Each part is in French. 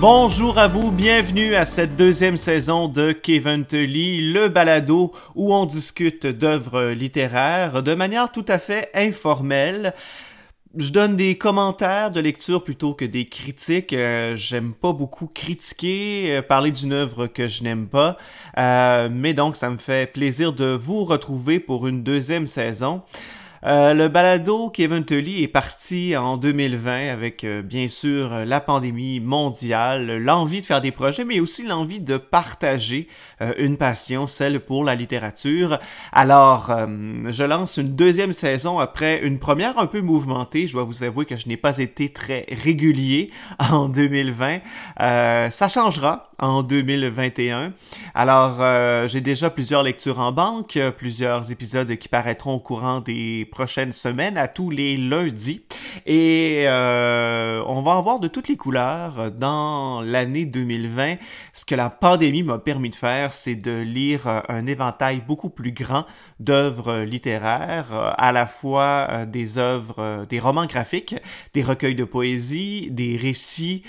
Bonjour à vous, bienvenue à cette deuxième saison de Kevin Tully, le balado où on discute d'œuvres littéraires de manière tout à fait informelle. Je donne des commentaires de lecture plutôt que des critiques. Euh, j'aime pas beaucoup critiquer, euh, parler d'une œuvre que je n'aime pas. Euh, mais donc, ça me fait plaisir de vous retrouver pour une deuxième saison. Euh, le balado Kevin Tully est parti en 2020 avec euh, bien sûr la pandémie mondiale, l'envie de faire des projets, mais aussi l'envie de partager euh, une passion, celle pour la littérature. Alors, je lance une deuxième saison après une première un peu mouvementée. Je dois vous avouer que je n'ai pas été très régulier en 2020. ça changera en 2021. Alors, j'ai déjà plusieurs lectures en banque, plusieurs épisodes qui paraîtront au courant des prochaines semaines, à tous les lundis. Et euh, on va en voir de toutes les couleurs dans l'année 2020. Ce que la pandémie m'a permis de faire, c'est de lire euh, un éventail beaucoup plus grand d'œuvres littéraires, euh, à la fois des œuvres, des romans graphiques, des recueils de poésie, des récits.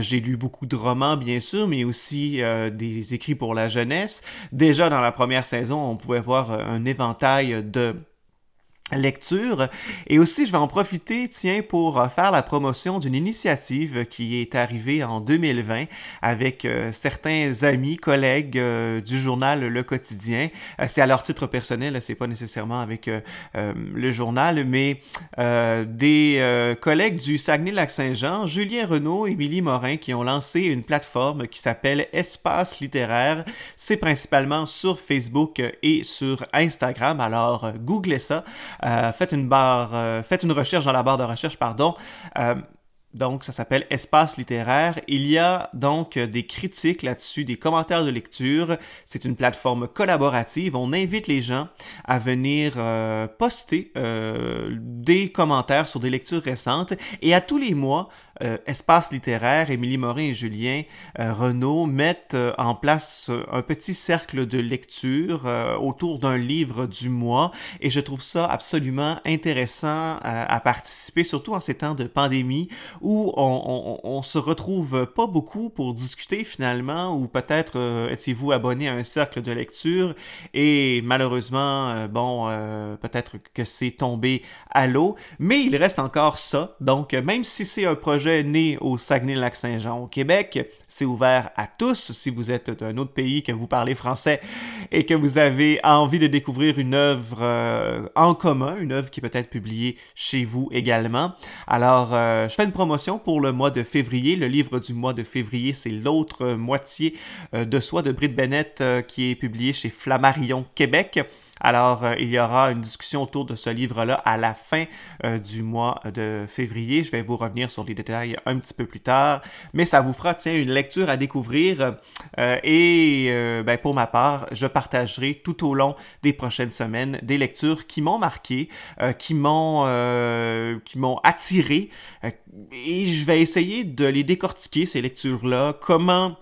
J'ai lu beaucoup de romans, bien sûr, mais aussi des écrits pour la jeunesse. Déjà dans la première saison, on pouvait voir un éventail de lecture. Et aussi, je vais en profiter, tiens, pour euh, faire la promotion d'une initiative qui est arrivée en 2020 avec euh, certains amis, collègues euh, du journal Le Quotidien. c'est à leur titre personnel, c'est pas nécessairement avec le journal, mais des collègues du Saguenay-Lac-Saint-Jean, Julien Renaud, Émilie Morin, qui ont lancé une plateforme qui s'appelle Espace littéraire. C'est principalement sur Facebook et sur Instagram, alors googlez ça. Euh, faites une barre, euh, faites une recherche dans la barre de recherche, pardon. Euh, donc, ça s'appelle Espace littéraire. Il y a donc des critiques là-dessus, des commentaires de lecture. C'est une plateforme collaborative. On invite les gens à venir poster des commentaires sur des lectures récentes. Et à tous les mois, euh, Espace littéraire, Émilie Morin et Julien euh, Renaud mettent euh, en place un petit cercle de lecture autour d'un livre du mois et je trouve ça absolument intéressant à participer, surtout en ces temps de pandémie où on, on, se retrouve pas beaucoup pour discuter finalement ou peut-être étiez-vous abonné à un cercle de lecture et malheureusement, bon, peut-être que c'est tombé à l'eau, mais il reste encore ça. Donc, même si c'est un projet né au Saguenay-Lac-Saint-Jean au Québec. C'est ouvert à tous si vous êtes d'un autre pays, que vous parlez français et que vous avez envie de découvrir une œuvre euh, en commun, une œuvre qui peut être publiée chez vous également. Alors, euh, je fais une promotion pour le mois de février. Le livre du mois de février, c'est l'autre moitié euh, de soi de Britt Bennett qui est publié chez Flammarion Québec. Alors, euh, il y aura une discussion autour de ce livre-là à la fin euh, du mois de février. Je vais vous revenir sur les détails un petit peu plus tard, mais ça vous fera, tiens, une lecture à découvrir. Euh, et ben, pour ma part, je partagerai tout au long des prochaines semaines des lectures qui m'ont marqué, qui m'ont qui m'ont attiré, et je vais essayer de les décortiquer ces lectures-là. Comment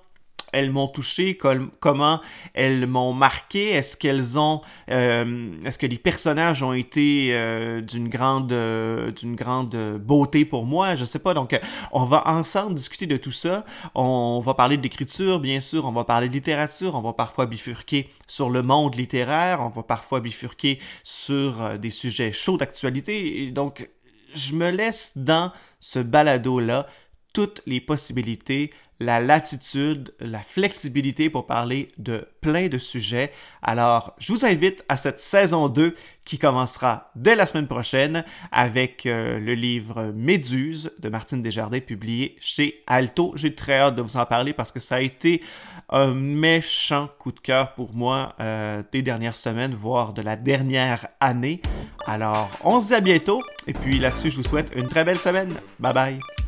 elles m'ont touché, comment elles m'ont marqué, est-ce qu'elles ont, euh, est-ce que les personnages ont été euh, d'une grande, euh, d'une grande beauté pour moi, je sais pas. Donc, on va ensemble discuter de tout ça. On va parler d'écriture, bien sûr. On va parler de littérature. On va parfois bifurquer sur le monde littéraire. On va parfois bifurquer sur des sujets chauds d'actualité. Donc, je me laisse dans ce balado là toutes les possibilités, la latitude, la flexibilité pour parler de plein de sujets. Alors, je vous invite à cette saison 2 qui commencera dès la semaine prochaine avec euh, le livre Méduse de Martine Desjardins publié chez Alto. J'ai très hâte de vous en parler parce que ça a été un méchant coup de cœur pour moi euh, des dernières semaines, voire de la dernière année. Alors, on se dit à bientôt et puis là-dessus, je vous souhaite une très belle semaine. Bye bye.